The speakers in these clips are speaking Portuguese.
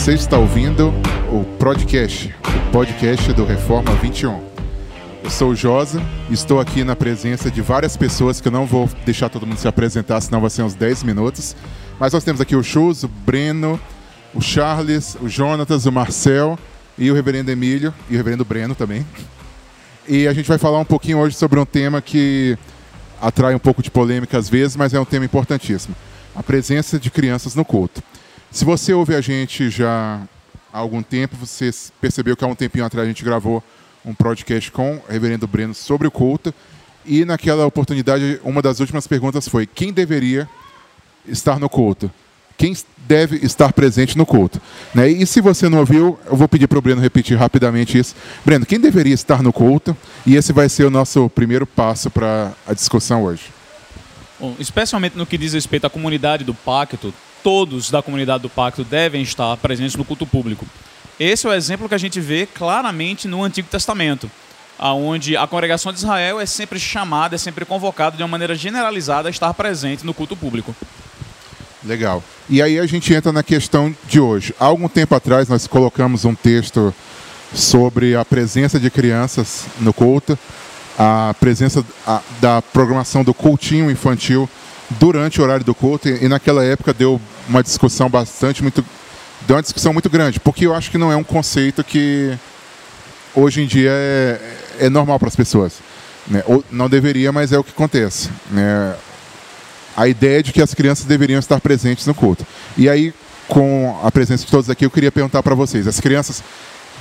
Você está ouvindo o podcast, o podcast do Reforma 21. Eu sou o Josa, estou aqui na presença de várias pessoas que eu não vou deixar todo mundo se apresentar, senão vai ser uns 10 minutos. Mas nós temos aqui o Chus, o Breno, o Charles, o Jonatas, o Marcel e o Reverendo Emílio e o Reverendo Breno também. E a gente vai falar um pouquinho hoje sobre um tema que atrai um pouco de polêmica às vezes, mas é um tema importantíssimo: a presença de crianças no culto. Se você ouve a gente já há algum tempo, você percebeu que há um tempinho atrás a gente gravou um podcast com o reverendo Breno sobre o culto. E naquela oportunidade, uma das últimas perguntas foi: quem deveria estar no culto? Quem deve estar presente no culto? Né? E se você não ouviu, eu vou pedir para o Breno repetir rapidamente isso. Breno, quem deveria estar no culto? E esse vai ser o nosso primeiro passo para a discussão hoje. Bom, especialmente no que diz respeito à comunidade do pacto, todos da comunidade do pacto devem estar presentes no culto público. Esse é o exemplo que a gente vê claramente no Antigo Testamento, onde a congregação de Israel é sempre chamada, é sempre convocada de uma maneira generalizada a estar presente no culto público. Legal. E aí a gente entra na questão de hoje. Há algum tempo atrás nós colocamos um texto sobre a presença de crianças no culto, a presença da programação do cultinho infantil durante o horário do culto e naquela época deu uma discussão bastante muito deu uma discussão muito grande porque eu acho que não é um conceito que hoje em dia é, é normal para as pessoas né? Ou não deveria mas é o que acontece né? a ideia de que as crianças deveriam estar presentes no culto e aí com a presença de todos aqui eu queria perguntar para vocês as crianças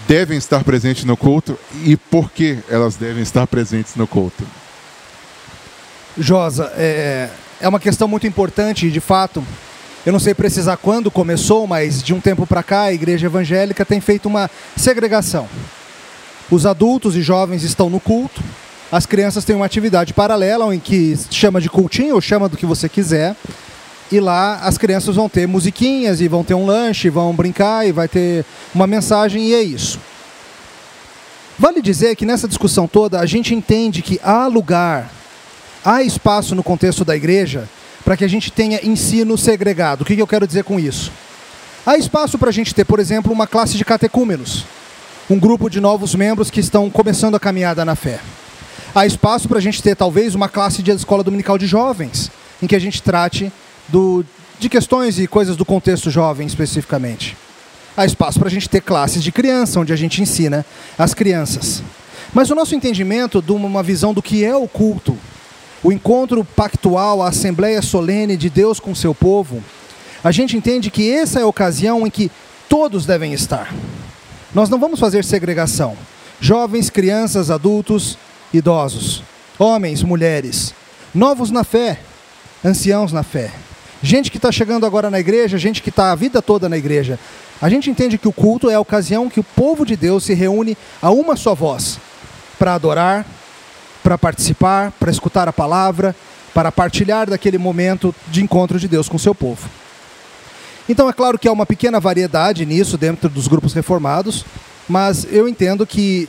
devem estar presentes no culto e por que elas devem estar presentes no culto Josa, é, é uma questão muito importante, de fato. Eu não sei precisar quando começou, mas de um tempo para cá a igreja evangélica tem feito uma segregação. Os adultos e jovens estão no culto, as crianças têm uma atividade paralela em que chama de cultinho ou chama do que você quiser. E lá as crianças vão ter musiquinhas e vão ter um lanche, vão brincar e vai ter uma mensagem e é isso. Vale dizer que nessa discussão toda a gente entende que há lugar há espaço no contexto da igreja para que a gente tenha ensino segregado. O que eu quero dizer com isso? Há espaço para a gente ter, por exemplo, uma classe de catecúmenos, um grupo de novos membros que estão começando a caminhada na fé. Há espaço para a gente ter, talvez, uma classe de escola dominical de jovens, em que a gente trate do, de questões e coisas do contexto jovem especificamente. Há espaço para a gente ter classes de criança, onde a gente ensina as crianças. Mas o nosso entendimento de uma visão do que é o culto o encontro pactual, a assembleia solene de Deus com seu povo, a gente entende que essa é a ocasião em que todos devem estar. Nós não vamos fazer segregação. Jovens, crianças, adultos, idosos, homens, mulheres, novos na fé, anciãos na fé, gente que está chegando agora na igreja, gente que está a vida toda na igreja. A gente entende que o culto é a ocasião que o povo de Deus se reúne a uma só voz para adorar, para participar, para escutar a palavra, para partilhar daquele momento de encontro de Deus com seu povo. Então é claro que há uma pequena variedade nisso dentro dos grupos reformados, mas eu entendo que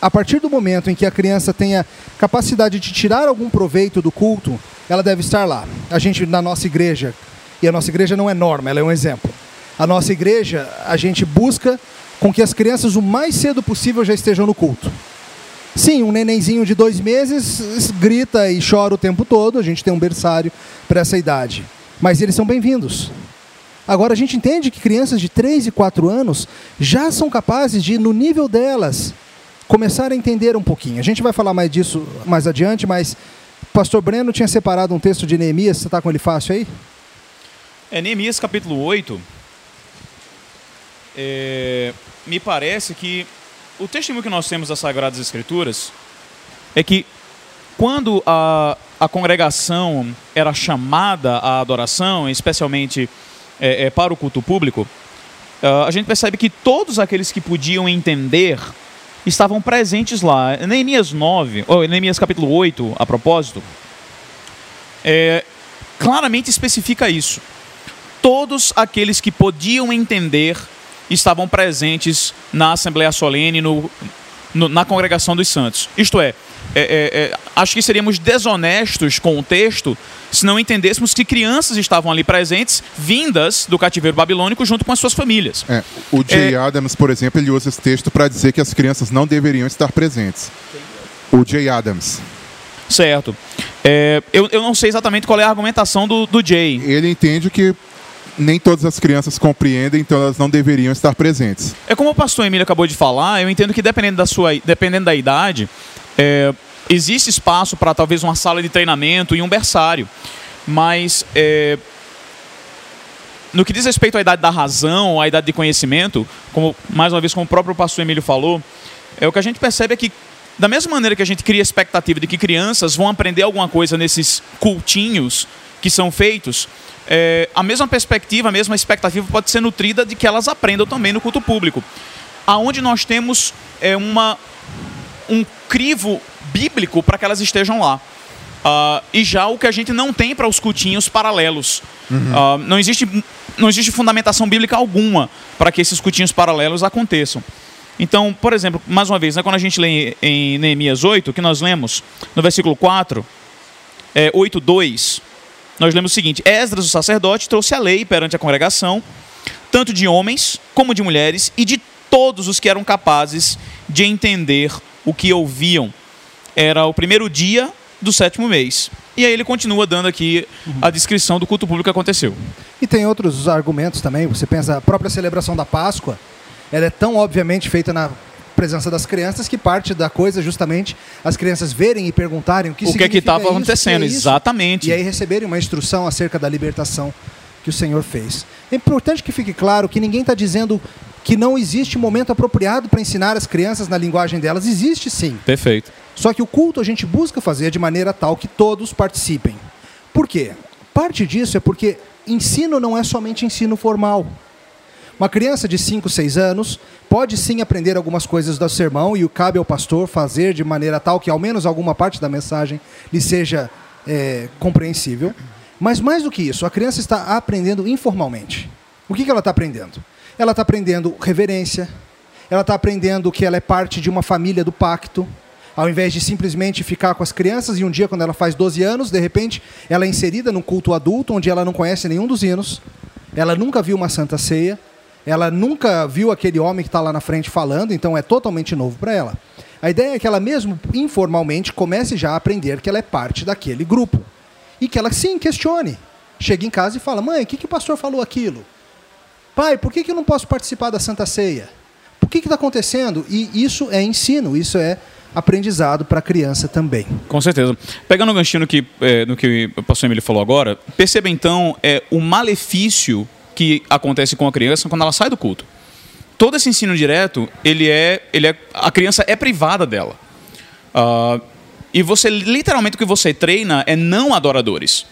a partir do momento em que a criança tenha capacidade de tirar algum proveito do culto, ela deve estar lá. A gente na nossa igreja, e a nossa igreja não é norma, ela é um exemplo. A nossa igreja, a gente busca com que as crianças o mais cedo possível já estejam no culto. Sim, um nenenzinho de dois meses grita e chora o tempo todo, a gente tem um berçário para essa idade. Mas eles são bem-vindos. Agora, a gente entende que crianças de 3 e 4 anos já são capazes de, no nível delas, começar a entender um pouquinho. A gente vai falar mais disso mais adiante, mas pastor Breno tinha separado um texto de Neemias, você está com ele fácil aí? É Neemias capítulo 8. É, me parece que o testemunho que nós temos das Sagradas Escrituras é que quando a, a congregação era chamada à adoração, especialmente é, é, para o culto público, uh, a gente percebe que todos aqueles que podiam entender estavam presentes lá. Neemias 9, ou Neemias capítulo 8, a propósito, é, claramente especifica isso. Todos aqueles que podiam entender estavam presentes na Assembleia Solene, no, no, na congregação dos santos. Isto é, é, é, é, acho que seríamos desonestos com o texto se não entendêssemos que crianças estavam ali presentes, vindas do cativeiro babilônico junto com as suas famílias. É, o Jay Adams, por exemplo, ele usa esse texto para dizer que as crianças não deveriam estar presentes. O Jay Adams. Certo. É, eu, eu não sei exatamente qual é a argumentação do, do Jay. Ele entende que nem todas as crianças compreendem, então elas não deveriam estar presentes. É como o pastor Emílio acabou de falar, eu entendo que dependendo da sua, dependendo da idade, é, existe espaço para talvez uma sala de treinamento e um berçário, mas é, no que diz respeito à idade da razão, à idade de conhecimento, como mais uma vez como o próprio pastor Emílio falou, é o que a gente percebe é que da mesma maneira que a gente cria expectativa de que crianças vão aprender alguma coisa nesses cultinhos que são feitos, é, a mesma perspectiva, a mesma expectativa pode ser nutrida de que elas aprendam também no culto público. Aonde nós temos é, uma, um crivo bíblico para que elas estejam lá. Uh, e já o que a gente não tem para os cultinhos paralelos. Uhum. Uh, não, existe, não existe fundamentação bíblica alguma para que esses cultinhos paralelos aconteçam. Então, por exemplo, mais uma vez, né, quando a gente lê em Neemias 8, que nós lemos no versículo 4, é, 8, 2, nós lemos o seguinte: Esdras, o sacerdote, trouxe a lei perante a congregação, tanto de homens como de mulheres, e de todos os que eram capazes de entender o que ouviam. Era o primeiro dia do sétimo mês. E aí ele continua dando aqui a descrição do culto público que aconteceu. E tem outros argumentos também. Você pensa, a própria celebração da Páscoa, ela é tão obviamente feita na presença das crianças que parte da coisa justamente as crianças verem e perguntarem o que o que é que estava acontecendo, é exatamente. E aí receberem uma instrução acerca da libertação que o Senhor fez. É importante que fique claro que ninguém está dizendo que não existe momento apropriado para ensinar as crianças na linguagem delas. Existe sim. Perfeito. Só que o culto a gente busca fazer de maneira tal que todos participem. Por quê? Parte disso é porque ensino não é somente ensino formal. Uma criança de 5, 6 anos pode sim aprender algumas coisas do sermão e o cabe ao pastor fazer de maneira tal que ao menos alguma parte da mensagem lhe seja é, compreensível. Mas mais do que isso, a criança está aprendendo informalmente. O que, que ela está aprendendo? Ela está aprendendo reverência, ela está aprendendo que ela é parte de uma família do pacto, ao invés de simplesmente ficar com as crianças e um dia, quando ela faz 12 anos, de repente, ela é inserida num culto adulto onde ela não conhece nenhum dos hinos, ela nunca viu uma santa ceia, ela nunca viu aquele homem que está lá na frente falando, então é totalmente novo para ela. A ideia é que ela, mesmo informalmente, comece já a aprender que ela é parte daquele grupo. E que ela, sim, questione. Chega em casa e fala: Mãe, o que, que o pastor falou aquilo? Pai, por que, que eu não posso participar da Santa Ceia? Por que está acontecendo? E isso é ensino, isso é aprendizado para a criança também. Com certeza. Pegando o ganchinho no que, é, no que o pastor Emílio falou agora, perceba então é, o malefício que acontece com a criança quando ela sai do culto. Todo esse ensino direto, ele é, ele é, a criança é privada dela. Uh, e você, literalmente, o que você treina é não adoradores.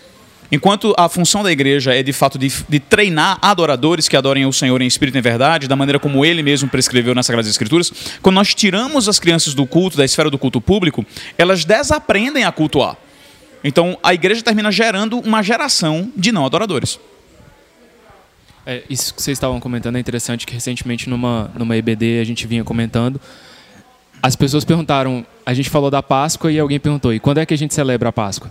Enquanto a função da igreja é de fato de, de, treinar adoradores que adorem o Senhor em espírito e em verdade, da maneira como ele mesmo prescreveu nas Sagradas Escrituras, quando nós tiramos as crianças do culto, da esfera do culto público, elas desaprendem a cultuar. Então a igreja termina gerando uma geração de não adoradores. É, isso que vocês estavam comentando é interessante, que recentemente numa, numa EBD a gente vinha comentando. As pessoas perguntaram, a gente falou da Páscoa e alguém perguntou, e quando é que a gente celebra a Páscoa?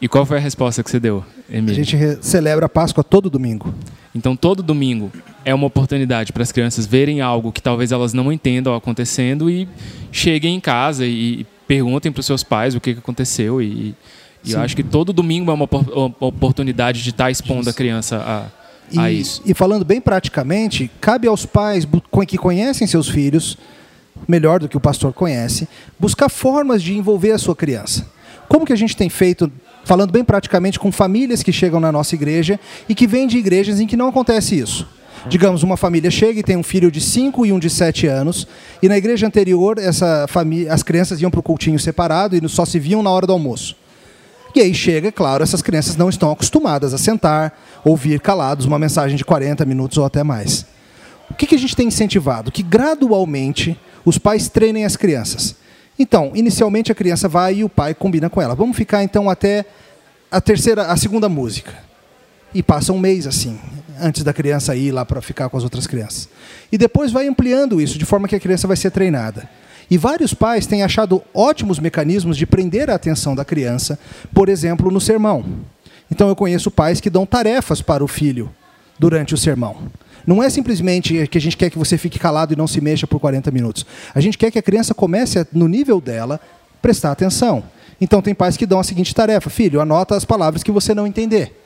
E qual foi a resposta que você deu, Emílio? A gente celebra a Páscoa todo domingo. Então, todo domingo é uma oportunidade para as crianças verem algo que talvez elas não entendam acontecendo e cheguem em casa e perguntem para os seus pais o que aconteceu e, e eu acho que todo domingo é uma, oportunidade de estar tá expondo a criança a, a e, isso. E falando bem praticamente, cabe aos pais que conhecem seus filhos, melhor do que o pastor conhece, buscar formas de envolver a sua criança. Como que a gente tem feito, falando bem praticamente, com famílias que chegam na nossa igreja e que vêm de igrejas em que não acontece isso? Digamos, uma família chega e tem um filho de 5 e um de 7 anos, e na igreja anterior essa família, as crianças iam para o cultinho separado e só se viam na hora do almoço. E aí chega, claro, essas crianças não estão acostumadas a sentar, ouvir calados uma mensagem de 40 minutos ou até mais. O que, a gente tem incentivado? Que gradualmente os pais treinem as crianças. Então, inicialmente a criança vai e o pai combina com ela. Vamos ficar então até a terceira, a segunda música. E passa um mês assim, antes da criança ir lá para ficar com as outras crianças. E depois vai ampliando isso, de forma que a criança vai ser treinada. E vários pais têm achado ótimos mecanismos de prender a atenção da criança, por exemplo, no sermão. Então eu conheço pais que dão tarefas para o filho durante o sermão. Não é simplesmente que a gente quer que você fique calado e não se mexa por 40 minutos. A gente quer que a criança comece, no nível dela, prestar atenção. Então tem pais que dão a seguinte tarefa: filho, anota as palavras que você não entender.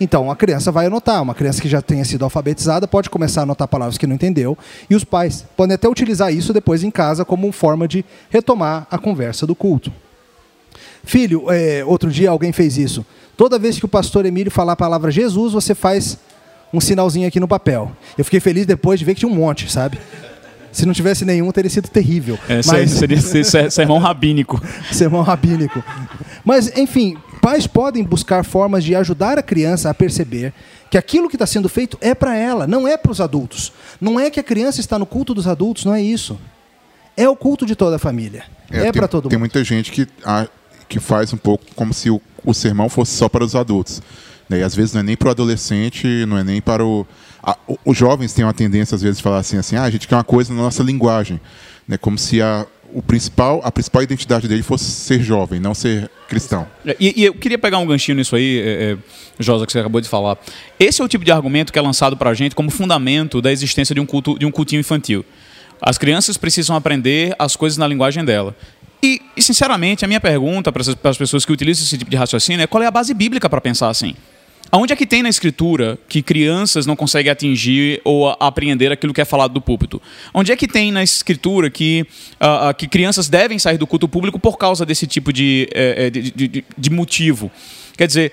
Então a criança vai anotar. Uma criança que já tenha sido alfabetizada pode começar a anotar palavras que não entendeu. E os pais podem até utilizar isso depois em casa como forma de retomar a conversa do culto. Filho, é, outro dia alguém fez isso. Toda vez que o pastor Emílio falar a palavra Jesus, você faz um sinalzinho aqui no papel. Eu fiquei feliz depois de ver que tinha um monte, sabe? Se não tivesse nenhum, teria sido terrível. É, Mas... Seria sermão rabínico. sermão rabínico. Mas, enfim, pais podem buscar formas de ajudar a criança a perceber que aquilo que está sendo feito é para ela, não é para os adultos. Não é que a criança está no culto dos adultos, não é isso. É o culto de toda a família. É, é para todo mundo. Tem muita gente que, a, que faz um pouco como se o, o sermão fosse só para os adultos. Né? E às vezes não é nem para o adolescente, não é nem para o a, os jovens têm uma tendência às vezes de falar assim, assim, ah, a gente quer uma coisa na nossa linguagem, né? Como se a o principal, a principal identidade dele fosse ser jovem, não ser cristão. É, e, e eu queria pegar um ganchinho nisso aí, é, é, Josa, que você acabou de falar. Esse é o tipo de argumento que é lançado para a gente como fundamento da existência de um culto, de um cultinho infantil. As crianças precisam aprender as coisas na linguagem dela. E, e sinceramente, a minha pergunta para as pessoas que utilizam esse tipo de raciocínio é qual é a base bíblica para pensar assim? Aonde é que tem na escritura que crianças não conseguem atingir ou apreender aquilo que é falado do púlpito? Onde é que tem na escritura que, uh, que crianças devem sair do culto público por causa desse tipo de, uh, de, de, de motivo? Quer dizer,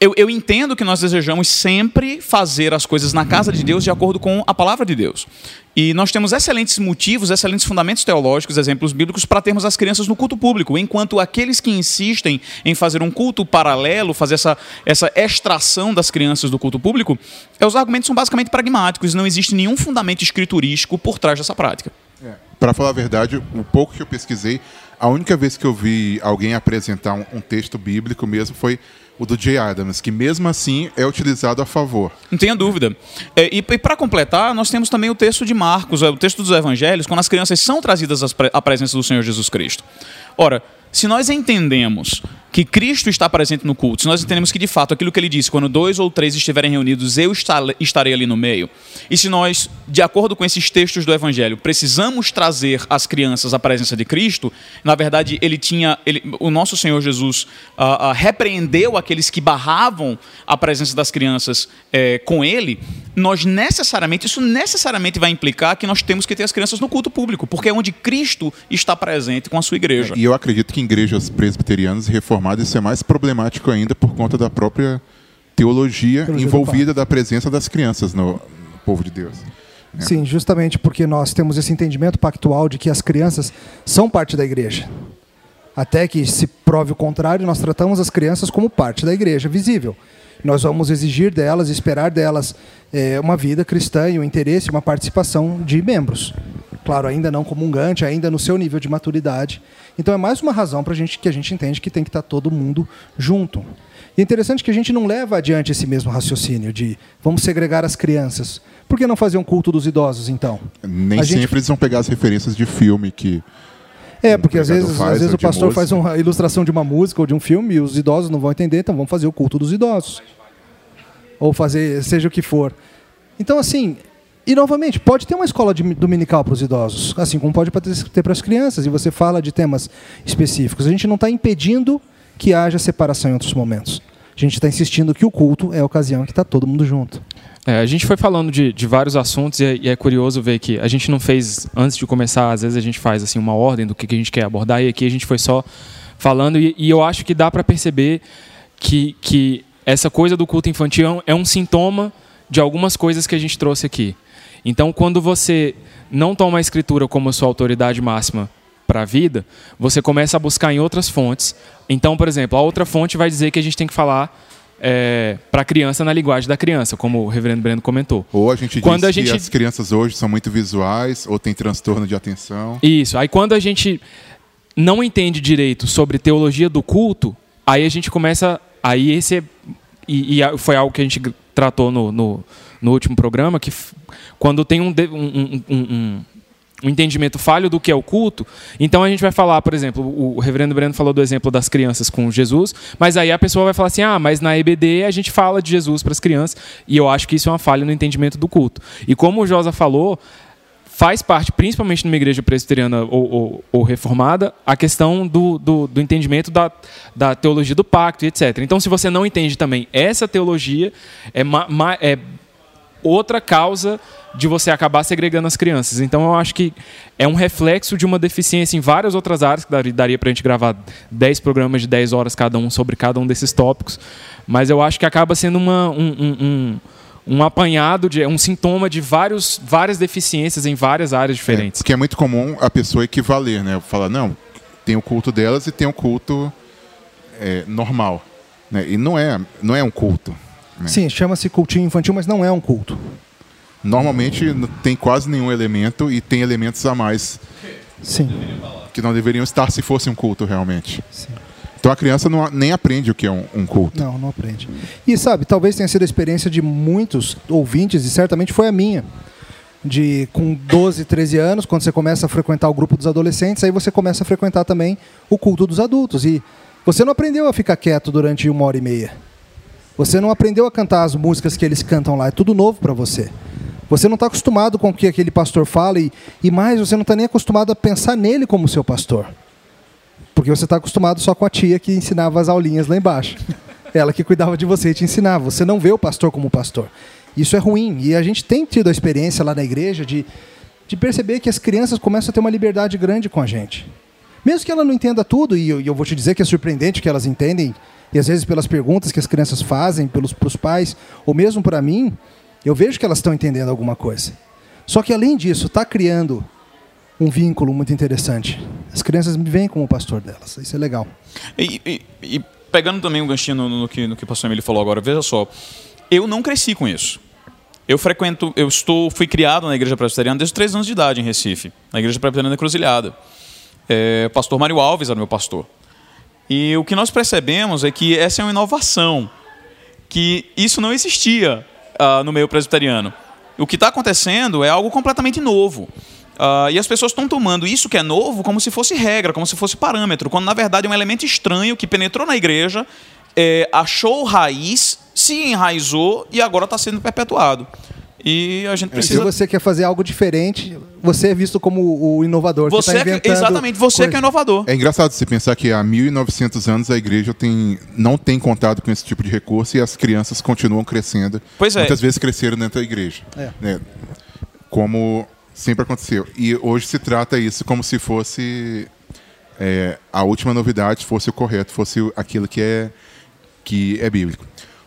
eu, eu, entendo que nós desejamos sempre fazer as coisas na casa de Deus de acordo com a palavra de Deus. E nós temos excelentes motivos, excelentes fundamentos teológicos, exemplos bíblicos, para termos as crianças no culto público, enquanto aqueles que insistem em fazer um culto paralelo, fazer essa, essa extração das crianças do culto público, é, os argumentos são basicamente pragmáticos, não existe nenhum fundamento escriturístico por trás dessa prática. É. Para falar a verdade, o pouco que eu pesquisei, a única vez que eu vi alguém apresentar um, um texto bíblico mesmo foi o do Jay Adams, que mesmo assim é utilizado a favor. Não tenha dúvida. É, e, e para completar, nós temos também o texto de Marcos, é, o texto dos Evangelhos, quando as crianças são trazidas à presença do Senhor Jesus Cristo. Ora, se nós entendemos que Cristo está presente no culto, se nós entendemos que de fato aquilo que ele disse, quando dois ou três estiverem reunidos, eu estarei ali no meio, e se nós, de acordo com esses textos do Evangelho, precisamos trazer as crianças à presença de Cristo, na verdade, ele tinha, ele, o nosso Senhor Jesus uh, uh, repreendeu aqueles que barravam a presença das crianças uh, com ele, nós necessariamente, isso necessariamente vai implicar que nós temos que ter as crianças no culto público, porque é onde Cristo está presente com a sua igreja. E eu acredito que igrejas presbiterianas reformadas reformado, isso é mais problemático ainda por conta da própria teologia, teologia envolvida da presença das crianças no, no povo de Deus. Né? Sim, justamente porque nós temos esse entendimento pactual de que as crianças são parte da igreja. Até que se prove o contrário, nós tratamos as crianças como parte da igreja visível. Nós vamos exigir delas, esperar delas é, uma vida cristã e um interesse, uma participação de membros. Claro, ainda não comungante, ainda no seu nível de maturidade. Então é mais uma razão para a gente que a gente entende que tem que estar tá todo mundo junto. E é interessante que a gente não leva adiante esse mesmo raciocínio de vamos segregar as crianças. Por que não fazer um culto dos idosos, então? Nem sempre gente... eles vão pegar as referências de filme que. É, porque às vezes, faz, às vezes o pastor faz uma ilustração de uma música ou de um filme e os idosos não vão entender, então vamos fazer o culto dos idosos. Ou fazer seja o que for. Então, assim, e, novamente, pode ter uma escola dominical para os idosos, assim como pode ter para as crianças, e você fala de temas específicos. A gente não está impedindo que haja separação em outros momentos. A gente está insistindo que o culto é a ocasião que está todo mundo junto. É, a gente foi falando de, de vários assuntos e é, e é, curioso ver que a gente não fez, antes de começar, às vezes a gente faz assim uma ordem do que, que a gente quer abordar, e aqui a gente foi só falando, e, e eu acho que dá para perceber que, que essa coisa do culto infantil é um sintoma de algumas coisas que a gente trouxe aqui. Então, quando você não toma a escritura como sua autoridade máxima para a vida, você começa a buscar em outras fontes. Então, por exemplo, a outra fonte vai dizer que a gente tem que falar é, para a criança na linguagem da criança, como o reverendo Breno comentou. Ou a gente quando diz a gente... que as crianças hoje são muito visuais, ou tem transtorno de atenção. Isso. Aí quando a gente não entende direito sobre teologia do culto, aí a gente começa. Aí esse é e, e foi algo que a gente tratou no, no, no último programa, que quando tem um, um, um, um, entendimento falho do que é o culto, então a gente vai falar, por exemplo, o reverendo Breno falou do exemplo das crianças com Jesus, mas aí a pessoa vai falar assim, ah, mas na EBD a gente fala de Jesus para as crianças, e eu acho que isso é uma falha no entendimento do culto. E como o Josa falou, faz parte, principalmente numa igreja presbiteriana ou, ou, ou reformada, a questão do, do, do, entendimento da, da teologia do pacto, etc. Então, se você não entende também essa teologia, é, ma, ma, é outra causa de você acabar segregando as crianças. Então, eu acho que é um reflexo de uma deficiência em várias outras áreas, que daria para a gente gravar 10 programas de 10 horas cada um sobre cada um desses tópicos, mas eu acho que acaba sendo uma, um, um, um um apanhado, de um sintoma de vários, várias deficiências em várias áreas diferentes. É, porque é muito comum a pessoa equivaler, né? Falar, não, tem o culto delas e tem o culto é, normal. Né? E não é, não é um culto. Né? Sim, chama-se cultinho infantil, mas não é um culto. Normalmente tem quase nenhum elemento e tem elementos a mais. Sim. Que não deveriam estar se fosse um culto realmente. Sim. Então a criança não, nem aprende o que é um, um, culto. Não, não aprende. E sabe, talvez tenha sido a experiência de muitos ouvintes, e certamente foi a minha. De com 12, 13 anos, quando você começa a frequentar o grupo dos adolescentes, aí você começa a frequentar também o culto dos adultos. E você não aprendeu a ficar quieto durante uma hora e meia. Você não aprendeu a cantar as músicas que eles cantam lá. É tudo novo para você. Você não está acostumado com o que aquele pastor fala e, e mais, você não está nem acostumado a pensar nele como seu pastor. Porque você está acostumado só com a tia que ensinava as aulinhas lá embaixo. Ela que cuidava de você e te ensinava. Você não vê o pastor como pastor. Isso é ruim. E a gente tem tido a experiência lá na igreja de, de perceber que as crianças começam a ter uma liberdade grande com a gente. Mesmo que ela não entenda tudo, e eu, eu vou te dizer que é surpreendente que elas entendem, e às vezes pelas perguntas que as crianças fazem, pelos pros pais, ou mesmo para mim, eu vejo que elas estão entendendo alguma coisa. Só que além disso, está criando um vínculo muito interessante. As crianças me veem como pastor delas. Isso é legal. E, e, e pegando também um ganchinho no, no, que, no que o pastor Emílio falou agora, veja só, eu não cresci com isso. Eu frequento, eu estou, fui criado na igreja presbiteriana desde os três anos de idade em Recife, na igreja presbiteriana da Cruzilhada. É, pastor Mário Alves era meu pastor. E o que nós percebemos é que essa é uma inovação, que isso não existia uh, no meio presbiteriano. O que está acontecendo é algo completamente novo. Uh, e as pessoas estão tomando isso que é novo como se fosse regra, como se fosse parâmetro, quando na verdade é um elemento estranho que penetrou na igreja, é, achou raiz, se enraizou e agora está sendo perpetuado. E a gente precisa. Se você quer fazer algo diferente, você é visto como o inovador. Você, você tá é, exatamente, você coisa. que é inovador. É engraçado você pensar que há 1.900 anos a igreja tem, não tem contato com esse tipo de recurso e as crianças continuam crescendo. Pois é. Muitas vezes cresceram dentro da igreja. É. Né? Como sempre aconteceu. E hoje se trata isso como se fosse é, a última novidade, fosse o correto, fosse aquilo que é, que é bíblico.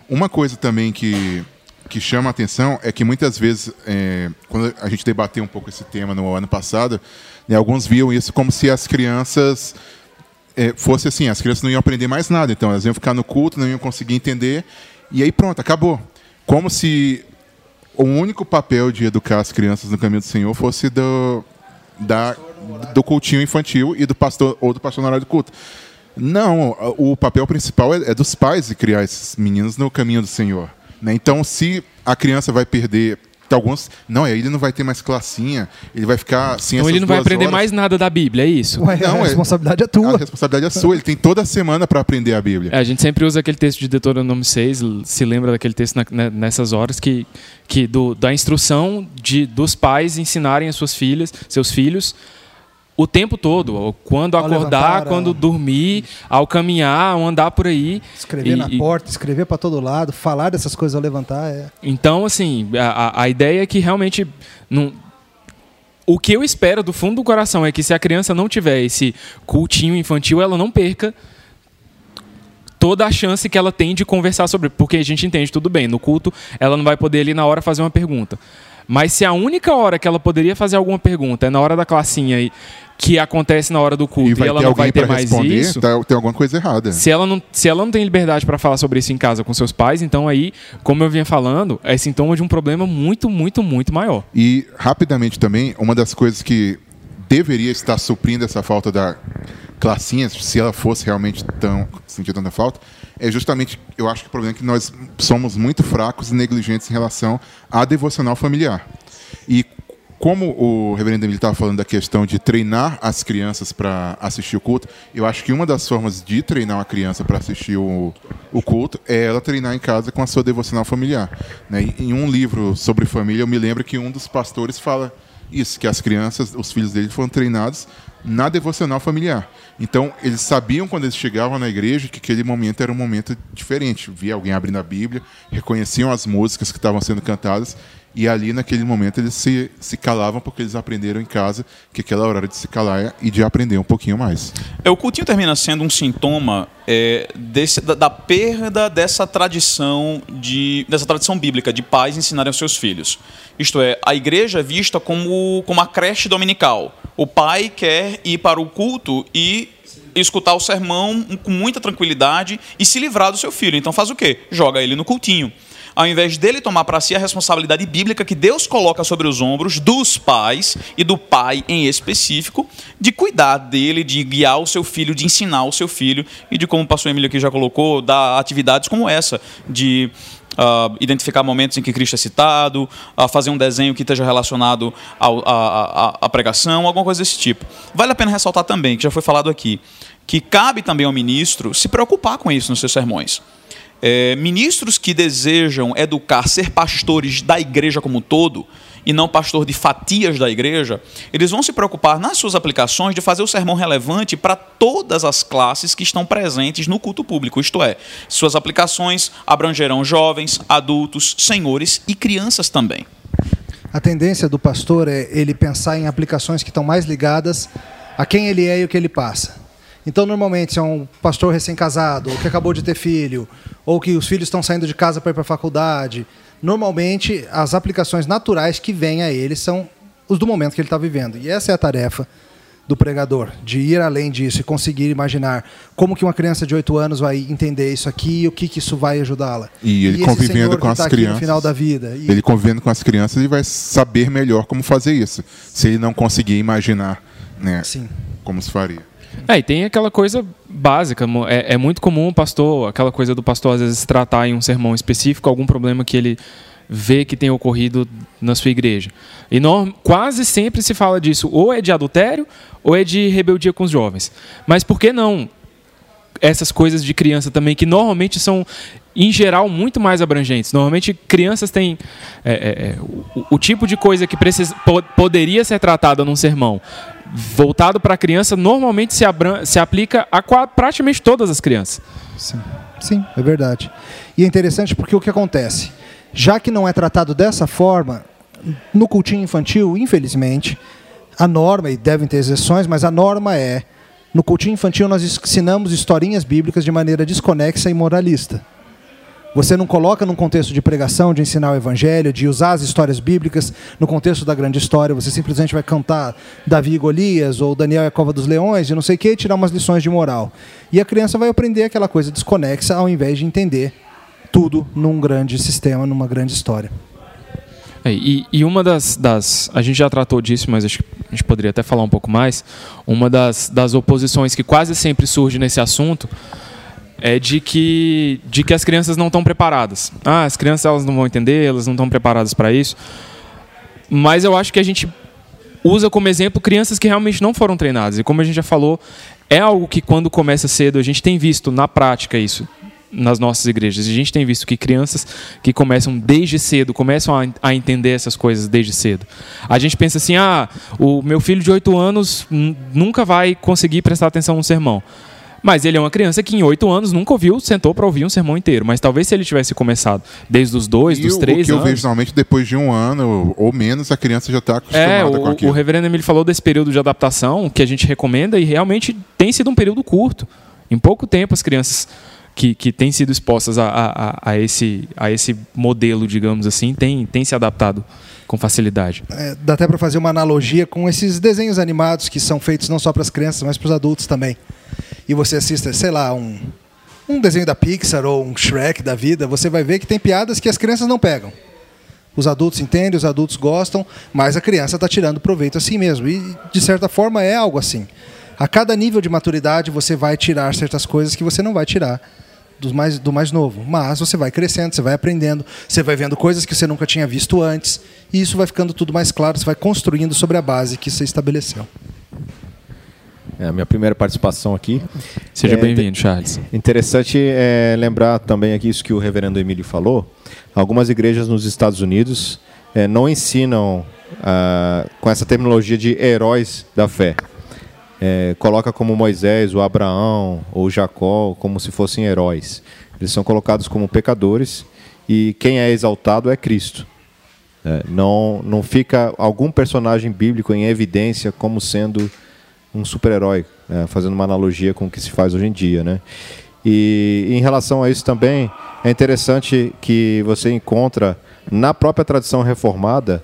Uma coisa também que, que chama a atenção é que muitas vezes, é, quando a gente debateu um pouco esse tema no ano passado, né, alguns viam isso como se as crianças é, fosse assim, as crianças não iam aprender mais nada, então elas iam ficar no culto, não iam conseguir entender, e aí pronto, acabou. Como se o único papel de educar as crianças no caminho do Senhor fosse do, da, do cultinho infantil e do pastor ou do pastor na hora do culto. Não, o papel principal é, é dos pais de criar esses meninos no caminho do Senhor. Né? Então, se a criança vai perder alguns. Não, aí ele não vai ter mais classinha, ele vai ficar sem Então ele não vai aprender horas. mais nada da Bíblia, é isso? Ué, não, a é- responsabilidade é, é tua. A responsabilidade é sua, ele tem toda a semana para aprender a Bíblia. É, a gente sempre usa aquele texto de Deuteronômio 6, se lembra daquele texto na, nessas horas, que, que do, da instrução de, dos pais ensinarem as suas filhas, seus filhos o tempo todo, quando ao acordar, levantar, quando dormir, ao caminhar, ao andar por aí. Escrever e, na porta, escrever para todo lado, falar dessas coisas ao levantar. É... Então, assim, a, a ideia é que realmente. Não, o que eu espero do fundo do coração é que se a criança não tiver esse cultinho infantil, ela não perca toda a chance que ela tem de conversar sobre. Porque a gente entende, tudo bem, no culto ela não vai poder ali na hora fazer uma pergunta. Mas se a única hora que ela poderia fazer alguma pergunta é na hora da classinha e que acontece na hora do culto e, e ela não vai ter mais isso, tá, tem alguma coisa errada. Se ela não, se ela não tem liberdade para falar sobre isso em casa com seus pais, então aí, como eu vinha falando, é sintoma de um problema muito, muito, muito maior. E rapidamente também, uma das coisas que deveria estar suprindo essa falta da classinhas, se ela fosse realmente tão sentir tanta falta, é justamente, eu acho que o problema é que nós somos muito fracos e negligentes em relação à devocional familiar. E como o reverendo Emílio estava falando da questão de treinar as crianças para assistir o culto, eu acho que uma das formas de treinar uma criança para assistir o, o, culto é ela treinar em casa com a sua devocional familiar. Né? Em um livro sobre família, eu me lembro que um dos pastores fala isso, que as crianças, os filhos dele foram treinados na devocional familiar. Então, eles sabiam quando eles chegavam na igreja que aquele momento era um momento diferente. Via alguém abrindo a Bíblia, reconheciam as músicas que estavam sendo cantadas e ali, naquele momento, eles se, se calavam porque eles aprenderam em casa que aquela hora de se calar e de aprender um pouquinho mais. É, o cultinho termina sendo um sintoma é, desse, da, da, perda dessa tradição, de, dessa tradição bíblica de pais ensinarem aos seus filhos. Isto é, a igreja é vista como, como a creche dominical. O pai quer ir para o culto e escutar o sermão com muita tranquilidade e se livrar do seu filho. Então faz o quê? Joga ele no cultinho ao invés dele tomar para si a responsabilidade bíblica que Deus coloca sobre os ombros dos pais e do pai em específico, de cuidar dele, de guiar o seu filho, de ensinar o seu filho e de como o pastor Emílio aqui já colocou, dar atividades como essa, de Uh, identificar momentos em que Cristo é citado, uh, fazer um desenho que esteja relacionado à pregação, alguma coisa desse tipo. Vale a pena ressaltar também, que já foi falado aqui, que cabe também ao ministro se preocupar com isso nos seus sermões. É, ministros que desejam educar, ser pastores da igreja como um todo, e não pastor de fatias da igreja, eles vão se preocupar nas suas aplicações de fazer o sermão relevante para todas as classes que estão presentes no culto público, isto é, suas aplicações abrangerão jovens, adultos, senhores e crianças também. A tendência do pastor é ele pensar em aplicações que estão mais ligadas a quem ele é e o que ele passa. Então, normalmente, se é um pastor recém-casado, ou que acabou de ter filho, ou que os filhos estão saindo de casa para ir para a faculdade, normalmente as aplicações naturais que vêm a ele são os do momento que ele está vivendo. E essa é a tarefa do pregador, de ir além disso e conseguir imaginar como que uma criança de 8 anos vai entender isso aqui e o que, que isso vai ajudá-la. E ele e convivendo com as tá crianças. No final da vida. E... Ele convivendo com as crianças, ele vai saber melhor como fazer isso. Se ele não conseguir imaginar né, Sim. como se faria. É, e tem aquela coisa básica. É, é, muito comum o pastor, aquela coisa do pastor às vezes tratar em um sermão específico algum problema que ele vê que tem ocorrido na sua igreja. E quase sempre se fala disso, ou é de adultério, ou é de rebeldia com os jovens. Mas por que não essas coisas de criança também, que normalmente são, em geral, muito mais abrangentes? Normalmente, crianças têm é, é, é o, o, tipo de coisa que precisa, poderia ser tratada num sermão voltado para a criança normalmente se, se aplica a praticamente todas as crianças. Sim. Sim, é verdade. E é interessante porque o que acontece? Já que não é tratado dessa forma, no cultinho infantil, infelizmente, a norma, e devem ter exceções, mas a norma é: no cultinho infantil nós ensinamos historinhas bíblicas de maneira desconexa e moralista. Você não coloca num contexto de pregação, de ensinar o evangelho, de usar as histórias bíblicas no contexto da grande história. Você simplesmente vai cantar Davi e Golias ou Daniel e a Cova dos Leões e não sei o que, e tirar umas lições de moral. E a criança vai aprender aquela coisa desconexa ao invés de entender tudo num grande sistema, numa grande história. É, e, e, uma das, das, A gente já tratou disso, mas acho que a gente poderia até falar um pouco mais. Uma das, das oposições que quase sempre surge nesse assunto é de que, de que as crianças não estão preparadas. Ah, as crianças elas não vão entender, elas não estão preparadas para isso. Mas eu acho que a gente usa como exemplo crianças que realmente não foram treinadas. E como a gente já falou, é algo que quando começa cedo, a gente tem visto na prática isso nas nossas igrejas. A gente tem visto que crianças que começam desde cedo, começam a, a entender essas coisas desde cedo. A gente pensa assim: ah, o meu filho de 8 anos nunca vai conseguir prestar atenção no sermão. Mas ele é uma criança que em oito anos nunca ouviu, sentou para ouvir um sermão inteiro. Mas talvez se ele tivesse começado desde os dois, e dos três anos... O que eu vejo normalmente depois de um ano ou menos, a criança já está acostumada é, o, com aquilo. o reverendo Emílio falou desse período de adaptação que a gente recomenda e realmente tem sido um período curto. Em pouco tempo as crianças que, que têm sido expostas a, a, a, esse, a esse modelo, digamos assim, têm, têm se adaptado com facilidade. É, dá até para fazer uma analogia com esses desenhos animados que são feitos não só para as crianças, mas para os adultos também e você assista, sei lá, um, um desenho da Pixar ou um Shrek da vida, você vai ver que tem piadas que as crianças não pegam. Os adultos entendem, os adultos gostam, mas a criança está tirando proveito assim mesmo. E, de certa forma, é algo assim. A cada nível de maturidade você vai tirar certas coisas que você não vai tirar do mais, do mais novo. Mas você vai crescendo, você vai aprendendo, você vai vendo coisas que você nunca tinha visto antes. E isso vai ficando tudo mais claro, você vai construindo sobre a base que você estabeleceu. É a minha primeira participação aqui. Seja É, bem-vindo, Charles. Interessante é, lembrar também aqui isso que o reverendo Emílio falou. Algumas igrejas nos Estados Unidos é, não ensinam ah, com essa terminologia de heróis da fé. É, coloca como Moisés, o Abraão ou Jacó como se fossem heróis. Eles são colocados como pecadores e quem é exaltado é Cristo. É, não, não fica algum personagem bíblico em evidência como sendo um super-herói, né, fazendo uma analogia com o que se faz hoje em dia. Né? E em relação a isso também, é interessante que você encontra na própria tradição reformada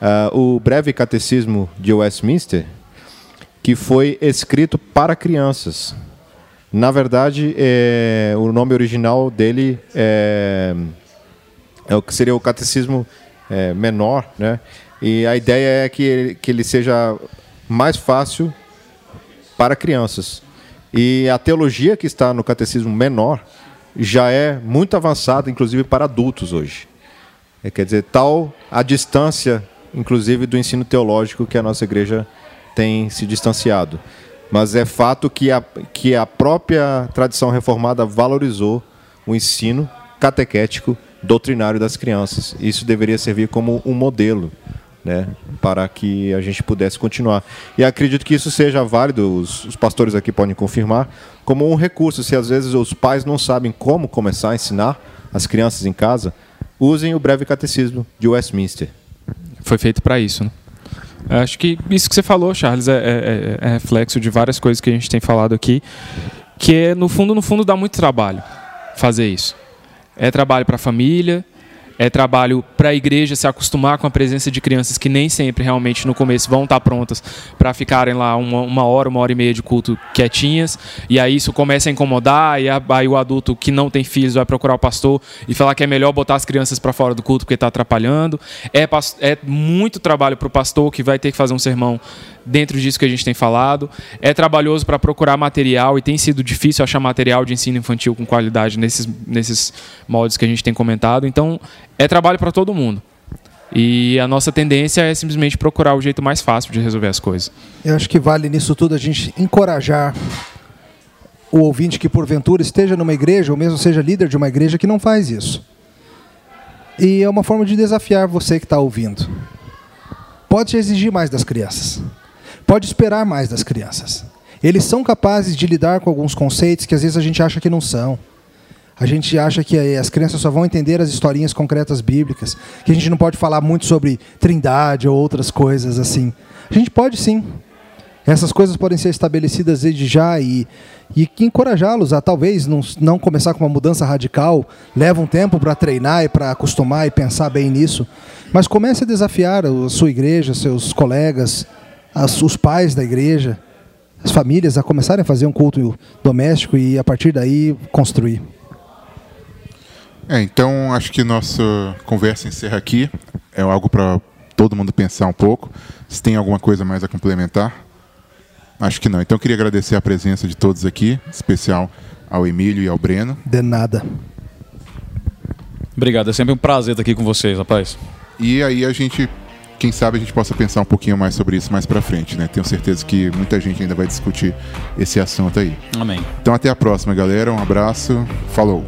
ah, o breve catecismo de Westminster, que foi escrito para crianças. Na verdade, é, o nome original dele é, é o que seria o catecismo é, menor, né? E a ideia é que ele, que ele seja mais fácil para crianças. E a teologia que está no catecismo menor já é muito avançada, inclusive para adultos hoje. É, quer dizer, tal a distância, inclusive, do ensino teológico que a nossa igreja tem se distanciado. Mas é fato que a, que a própria tradição reformada valorizou o ensino catequético doutrinário das crianças. Isso deveria servir como um modelo né, para que a gente pudesse continuar. E acredito que isso seja válido, os, os pastores aqui podem confirmar, como um recurso. Se às vezes os pais não sabem como começar a ensinar as crianças em casa, usem o breve catecismo de Westminster. Foi feito para isso, né? Acho que isso que você falou, Charles, é, é- é reflexo de várias coisas que a gente tem falado aqui, que é, no fundo, no fundo, dá muito trabalho fazer isso. É trabalho para a família, é trabalho para a igreja se acostumar com a presença de crianças que nem sempre realmente no começo vão estar prontas para ficarem lá uma, uma hora, uma hora e meia de culto quietinhas, e aí isso começa a incomodar, e aí o adulto que não tem filhos vai procurar o pastor e falar que é melhor botar as crianças para fora do culto porque está atrapalhando. É, é muito trabalho para o pastor que vai ter que fazer um sermão dentro disso que a gente tem falado. É trabalhoso para procurar material e tem sido difícil achar material de ensino infantil com qualidade nesses, nesses moldes que a gente tem comentado. Então, é trabalho para todo mundo. E a nossa tendência é simplesmente procurar o jeito mais fácil de resolver as coisas. Eu acho que vale nisso tudo a gente encorajar o ouvinte que porventura esteja numa igreja ou mesmo seja líder de uma igreja que não faz isso. E é uma forma de desafiar você que está ouvindo. Pode exigir mais das crianças. Pode esperar mais das crianças. Eles são capazes de lidar com alguns conceitos que às vezes a gente acha que não são. A gente acha que as crianças só vão entender as historinhas concretas bíblicas, que a gente não pode falar muito sobre trindade ou outras coisas assim. A gente pode sim. Essas coisas podem ser estabelecidas desde já e, e encorajá-los a talvez não, não começar com uma mudança radical, leva um tempo para treinar e para acostumar e pensar bem nisso, mas comece a desafiar a sua igreja, seus colegas, as- os pais da igreja, as famílias a começarem a fazer um culto doméstico e a partir daí construir. É, então acho que nossa conversa encerra aqui. É algo para todo mundo pensar um pouco. Se tem alguma coisa mais a complementar? Acho que não. Então eu queria agradecer a presença de todos aqui, em especial ao Emílio e ao Breno. De nada. Obrigado, é sempre um prazer estar aqui com vocês, rapaz. E aí a gente, quem sabe a gente possa pensar um pouquinho mais sobre isso mais para frente, né? Tenho certeza que muita gente ainda vai discutir esse assunto aí. Amém. Então até a próxima, galera. Um abraço. Falou.